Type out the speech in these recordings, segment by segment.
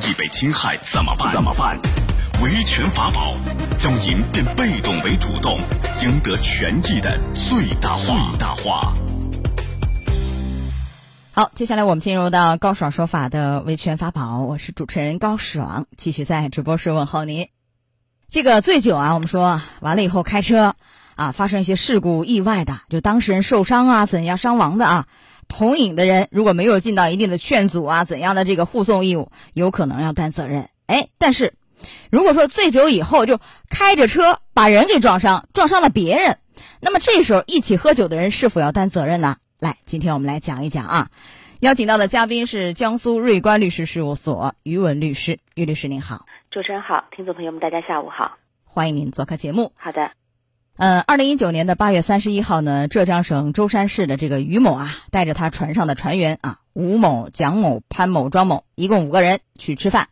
益被侵害怎么办？怎么办？维权法宝，将您变被动为主动，赢得权益的最大化。最大化。好，接下来我们进入到高爽说法的维权法宝，我是主持人高爽，继续在直播室问候您。这个醉酒啊，我们说完了以后开车啊，发生一些事故意外的，就当事人受伤啊，怎样伤亡的啊？同饮的人如果没有尽到一定的劝阻啊，怎样的这个护送义务，有可能要担责任。哎，但是如果说醉酒以后就开着车把人给撞伤，撞伤了别人，那么这时候一起喝酒的人是否要担责任呢？来，今天我们来讲一讲啊。邀请到的嘉宾是江苏瑞观律师事务所于文律师，于律师您好，主持人好，听众朋友们大家下午好，欢迎您做客节目。好的。呃，二零一九年的八月三十一号呢，浙江省舟山市的这个于某啊，带着他船上的船员啊，吴某、蒋某、潘某、庄某，一共五个人去吃饭。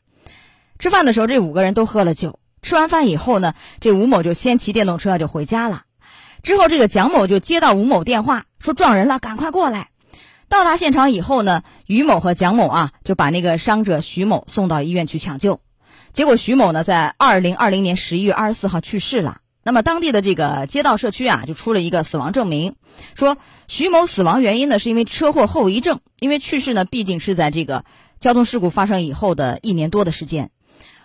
吃饭的时候，这五个人都喝了酒。吃完饭以后呢，这吴某就先骑电动车就回家了。之后，这个蒋某就接到吴某电话，说撞人了，赶快过来。到达现场以后呢，于某和蒋某啊，就把那个伤者徐某送到医院去抢救。结果，徐某呢，在二零二零年十一月二十四号去世了。那么当地的这个街道社区啊，就出了一个死亡证明，说徐某死亡原因呢是因为车祸后遗症，因为去世呢毕竟是在这个交通事故发生以后的一年多的时间。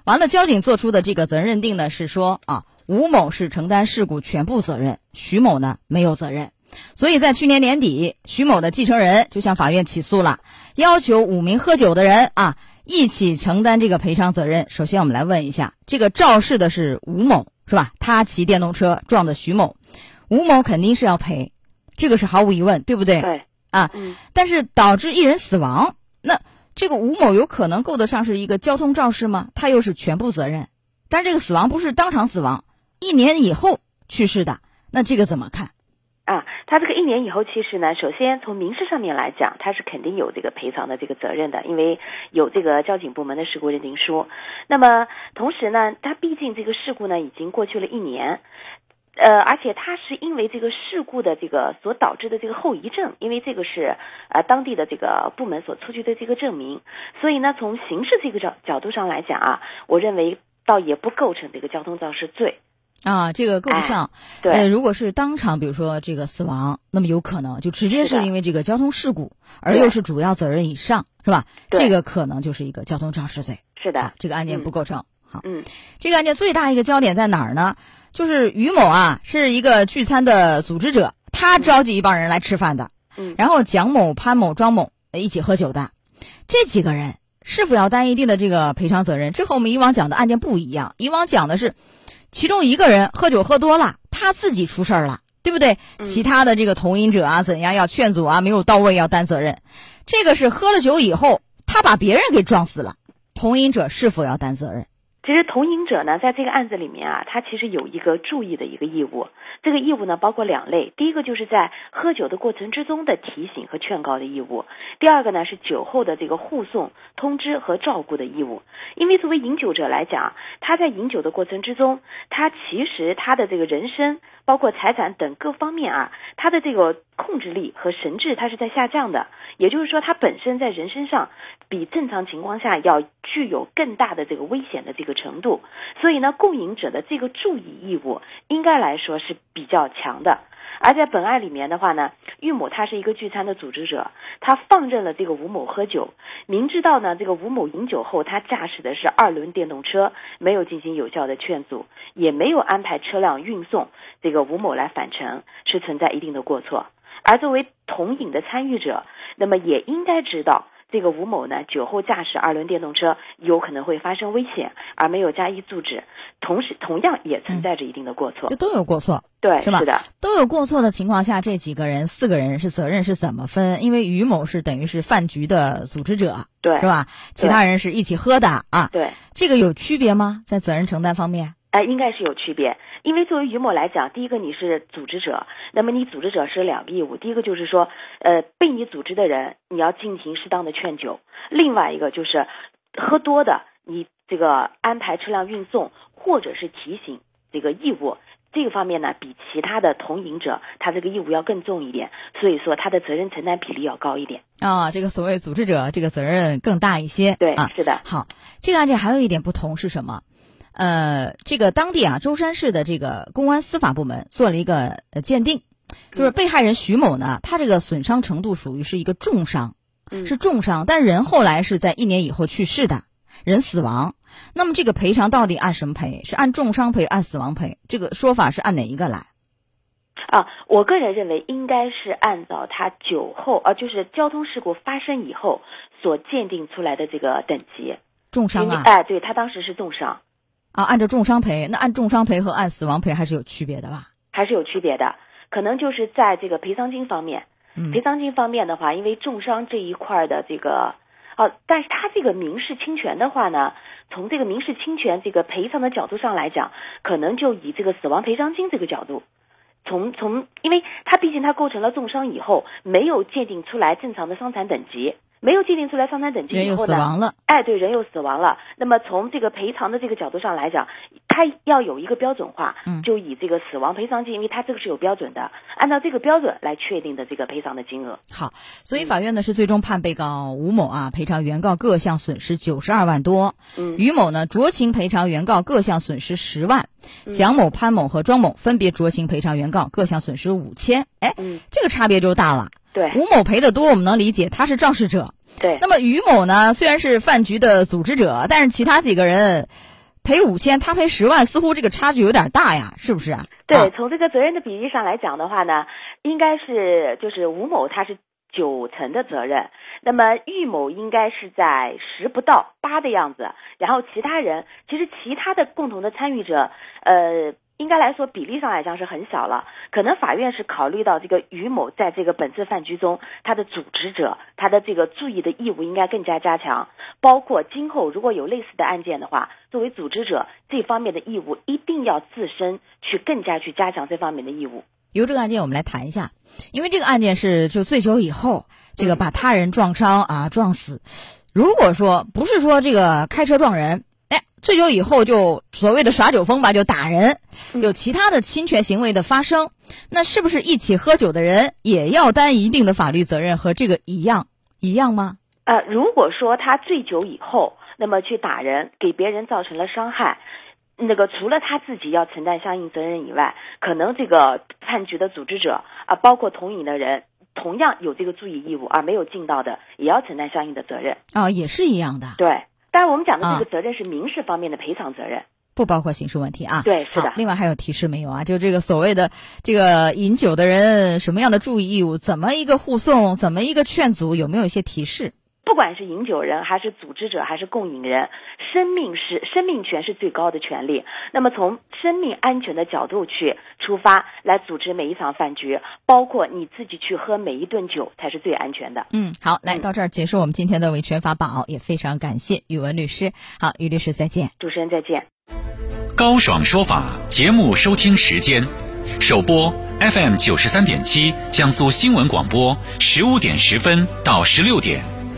完了，交警做出的这个责任认定呢是说啊，吴某是承担事故全部责任，徐某呢没有责任。所以在去年年底，徐某的继承人就向法院起诉了，要求五名喝酒的人啊一起承担这个赔偿责任。首先，我们来问一下，这个肇事的是吴某。是吧？他骑电动车撞的徐某，吴某肯定是要赔，这个是毫无疑问，对不对？对。啊，但是导致一人死亡，那这个吴某有可能够得上是一个交通肇事吗？他又是全部责任，但这个死亡不是当场死亡，一年以后去世的，那这个怎么看？他这个一年以后去世呢，首先从民事上面来讲，他是肯定有这个赔偿的这个责任的，因为有这个交警部门的事故认定书。那么同时呢，他毕竟这个事故呢已经过去了一年，呃，而且他是因为这个事故的这个所导致的这个后遗症，因为这个是呃当地的这个部门所出具的这个证明，所以呢，从刑事这个角角度上来讲啊，我认为倒也不构成这个交通肇事罪。啊，这个够不上。对，如果是当场，比如说这个死亡，那么有可能就直接是因为这个交通事故，而又是主要责任以上，是吧？这个可能就是一个交通肇事罪。是的，这个案件不构成。好，嗯，这个案件最大一个焦点在哪儿呢？就是于某啊，是一个聚餐的组织者，他召集一帮人来吃饭的。嗯，然后蒋某、潘某、庄某一起喝酒的，这几个人是否要担一定的这个赔偿责任？这和我们以往讲的案件不一样。以往讲的是。其中一个人喝酒喝多了，他自己出事儿了，对不对？其他的这个同饮者啊，怎样要劝阻啊，没有到位要担责任。这个是喝了酒以后，他把别人给撞死了，同饮者是否要担责任？其实同饮者呢，在这个案子里面啊，他其实有一个注意的一个义务。这个义务呢，包括两类。第一个就是在喝酒的过程之中的提醒和劝告的义务；第二个呢，是酒后的这个护送、通知和照顾的义务。因为作为饮酒者来讲，他在饮酒的过程之中，他其实他的这个人身。包括财产等各方面啊，他的这个控制力和神智，他是在下降的。也就是说，他本身在人身上比正常情况下要具有更大的这个危险的这个程度。所以呢，共饮者的这个注意义务，应该来说是比较强的。而在本案里面的话呢，玉某他是一个聚餐的组织者，他放任了这个吴某喝酒，明知道呢这个吴某饮酒后他驾驶的是二轮电动车，没有进行有效的劝阻，也没有安排车辆运送这个吴某来返程，是存在一定的过错。而作为同饮的参与者，那么也应该知道。这个吴某呢，酒后驾驶二轮电动车有可能会发生危险，而没有加以阻止，同时同样也存在着一定的过错。这都有过错，对，是吧？是的，都有过错的情况下，这几个人四个人是责任是怎么分？因为于某是等于是饭局的组织者，对，是吧？其他人是一起喝的啊，对，这个有区别吗？在责任承担方面？哎，应该是有区别。因为作为于某来讲，第一个你是组织者，那么你组织者是两个义务。第一个就是说，呃，被你组织的人你要进行适当的劝酒；另外一个就是喝多的，你这个安排车辆运送或者是提醒这个义务。这个方面呢，比其他的同饮者他这个义务要更重一点，所以说他的责任承担比例要高一点。啊，这个所谓组织者这个责任更大一些。对，啊，是的。好，这个案件还有一点不同是什么？呃，这个当地啊，舟山市的这个公安司法部门做了一个呃鉴定，就是被害人徐某呢，他这个损伤程度属于是一个重伤，是重伤，但人后来是在一年以后去世的，人死亡。那么这个赔偿到底按什么赔？是按重伤赔，按死亡赔？这个说法是按哪一个来？啊，我个人认为应该是按照他酒后啊，就是交通事故发生以后所鉴定出来的这个等级。重伤啊？哎，对他当时是重伤。啊，按照重伤赔，那按重伤赔和按死亡赔还是有区别的吧？还是有区别的，可能就是在这个赔偿金方面。嗯，赔偿金方面的话，因为重伤这一块的这个，哦，但是他这个民事侵权的话呢，从这个民事侵权这个赔偿的角度上来讲，可能就以这个死亡赔偿金这个角度，从从，因为他毕竟他构成了重伤以后，没有鉴定出来正常的伤残等级。没有鉴定出来伤残等级以后呢？哎，对，人又死亡了。那么从这个赔偿的这个角度上来讲，它要有一个标准化，嗯，就以这个死亡赔偿金，因为它这个是有标准的，按照这个标准来确定的这个赔偿的金额。好，所以法院呢是最终判被告吴某啊赔偿原告各项损失九十二万多，嗯，于某呢酌情赔偿原告各项损失十万，蒋某、潘某和庄某分别酌情赔偿原告各项损失五千。哎，嗯，这个差别就大了。对，吴某赔的多，我们能理解，他是肇事者。对，那么于某呢，虽然是饭局的组织者，但是其他几个人赔五千，他赔十万，似乎这个差距有点大呀，是不是啊？对，从这个责任的比例上来讲的话呢，应该是就是吴某他是九成的责任，那么玉某应该是在十不到八的样子，然后其他人其实其他的共同的参与者，呃。应该来说，比例上来讲是很小了。可能法院是考虑到这个于某在这个本次饭局中，他的组织者，他的这个注意的义务应该更加加强。包括今后如果有类似的案件的话，作为组织者这方面的义务一定要自身去更加去加强这方面的义务。由这个案件我们来谈一下，因为这个案件是就醉酒以后，这个把他人撞伤啊撞死。如果说不是说这个开车撞人。醉酒以后就所谓的耍酒疯吧，就打人，有其他的侵权行为的发生，那是不是一起喝酒的人也要担一定的法律责任？和这个一样一样吗？呃，如果说他醉酒以后，那么去打人，给别人造成了伤害，那个除了他自己要承担相应责任以外，可能这个判决的组织者啊，包括同饮的人，同样有这个注意义务，而没有尽到的，也要承担相应的责任。啊，也是一样的。对。当然，我们讲的这个责任是民事方面的赔偿责任，不包括刑事问题啊。对，是的。另外还有提示没有啊？就这个所谓的这个饮酒的人什么样的注意义务？怎么一个护送？怎么一个劝阻？有没有一些提示？不管是饮酒人，还是组织者，还是共饮人，生命是生命权是最高的权利。那么从生命安全的角度去出发，来组织每一场饭局，包括你自己去喝每一顿酒，才是最安全的。嗯，好，来到这儿结束我们今天的维权法宝，也非常感谢宇文律师。好，于律师再见。主持人再见。高爽说法节目收听时间：首播 FM 九十三点七，江苏新闻广播，十五点十分到十六点。